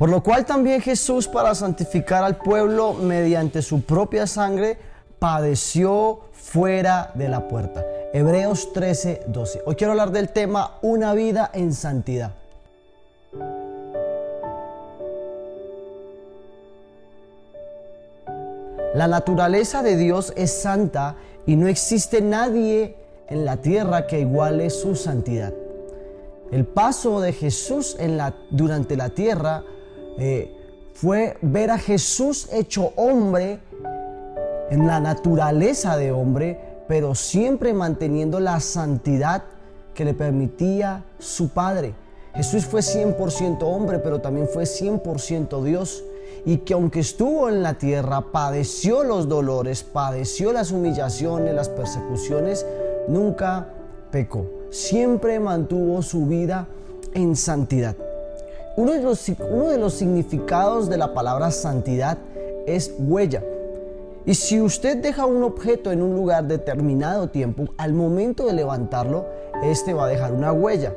Por lo cual también Jesús, para santificar al pueblo mediante su propia sangre, padeció fuera de la puerta. Hebreos 13, 12. Hoy quiero hablar del tema una vida en santidad. La naturaleza de Dios es santa y no existe nadie en la tierra que iguale su santidad. El paso de Jesús en la, durante la tierra eh, fue ver a Jesús hecho hombre en la naturaleza de hombre, pero siempre manteniendo la santidad que le permitía su Padre. Jesús fue 100% hombre, pero también fue 100% Dios. Y que aunque estuvo en la tierra, padeció los dolores, padeció las humillaciones, las persecuciones, nunca pecó. Siempre mantuvo su vida en santidad. Uno de, los, significados de la palabra santidad es huella. Y si usted deja un objeto en un lugar determinado tiempo, al momento de levantarlo, este va a dejar una huella.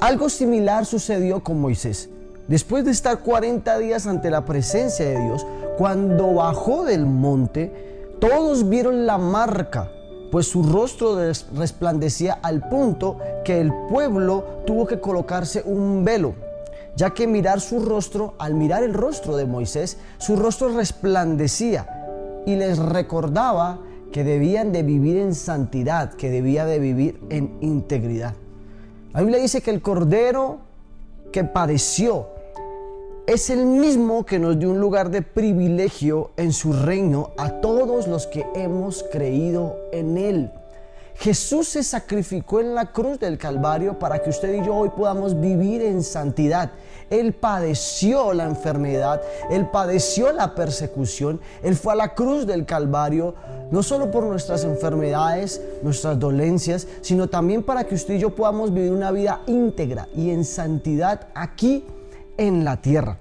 Algo similar sucedió con Moisés. Después de estar 40 días ante la presencia de Dios, cuando bajó del monte, todos vieron la marca pues su rostro resplandecía al punto que el pueblo tuvo que colocarse un velo, ya que mirar su rostro, al mirar el rostro de Moisés, su rostro resplandecía y les recordaba que debían de vivir en santidad, que debía de vivir en integridad. La Biblia dice que el cordero que padeció es el mismo que nos dio un lugar de privilegio en su reino a todos los que hemos creído en Él. Jesús se sacrificó en la cruz del Calvario para que usted y yo hoy podamos vivir en santidad. Él padeció la enfermedad, Él padeció la persecución, Él fue a la cruz del Calvario, no solo por nuestras enfermedades, nuestras dolencias, sino también para que usted y yo podamos vivir una vida íntegra y en santidad aquí en la tierra.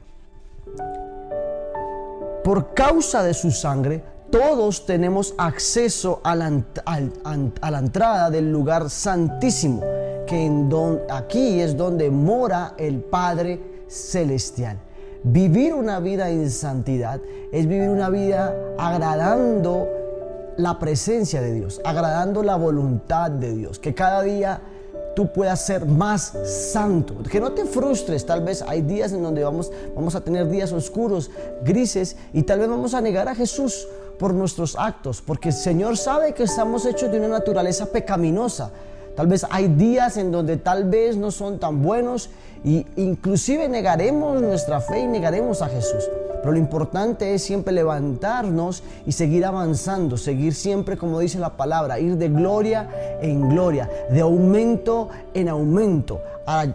Por causa de su sangre, todos tenemos acceso a la, entrada del lugar santísimo, que aquí es donde mora el Padre Celestial. Vivir una vida en santidad es vivir una vida agradando la presencia de Dios, agradando la voluntad de Dios, que cada día tú puedas ser más santo. Que no te frustres, tal vez hay días en donde vamos, vamos a tener días oscuros, grises, y tal vez vamos a negar a Jesús por nuestros actos, porque el Señor sabe que estamos hechos de una naturaleza pecaminosa. Tal vez hay días en donde tal vez no son tan buenos y inclusive negaremos nuestra fe y negaremos a Jesús. Pero lo importante es siempre levantarnos y seguir avanzando, seguir siempre, como dice la palabra, ir de gloria en gloria, de aumento en aumento,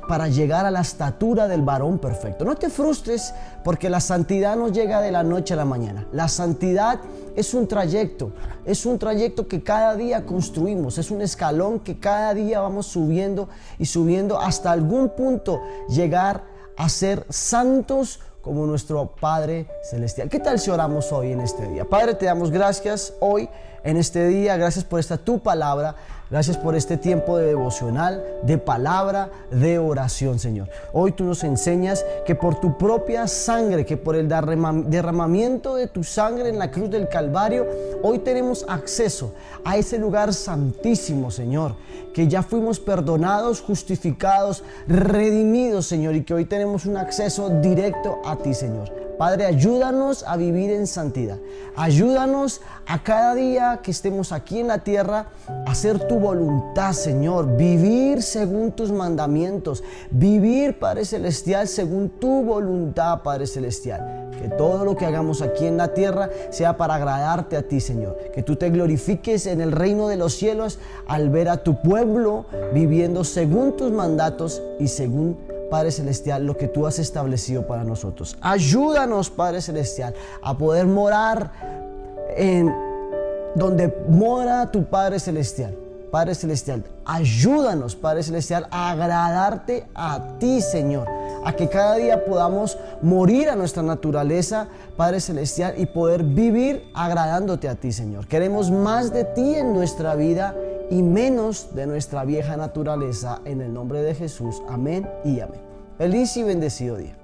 para llegar a la estatura del varón perfecto. No te frustres porque la santidad no llega de la noche a la mañana. La santidad es un trayecto, es un trayecto que cada día construimos, es un escalón que cada día vamos subiendo y subiendo hasta algún punto llegar a ser santos como nuestro Padre Celestial. ¿Qué tal si oramos hoy en este día? Padre, te damos gracias hoy en este día, gracias por esta tu palabra. Gracias por este tiempo de devocional, de palabra, de oración, Señor. Hoy tú nos enseñas que por tu propia sangre, que por el derramamiento de tu sangre en la cruz del Calvario, hoy tenemos acceso a ese lugar santísimo, Señor. Que ya fuimos perdonados, justificados, redimidos, Señor, y que hoy tenemos un acceso directo a ti, Señor. Padre, ayúdanos a vivir en santidad. Ayúdanos a cada día que estemos aquí en la tierra a hacer tu voluntad, Señor. Vivir según tus mandamientos. Vivir, Padre Celestial, según tu voluntad, Padre Celestial. Que todo lo que hagamos aquí en la tierra sea para agradarte a ti, Señor. Que tú te glorifiques en el reino de los cielos al ver a tu pueblo viviendo según tus mandatos y según Padre Celestial, lo que tú has establecido para nosotros. Ayúdanos, Padre Celestial, a poder morar en donde mora tu Padre Celestial. Padre Celestial, ayúdanos, Padre Celestial, a agradarte a ti, Señor. A que cada día podamos morir a nuestra naturaleza, Padre Celestial, y poder vivir agradándote a ti, Señor. Queremos más de ti en nuestra vida y menos de nuestra vieja naturaleza en el nombre de Jesús. Amén y amén. Feliz y bendecido día.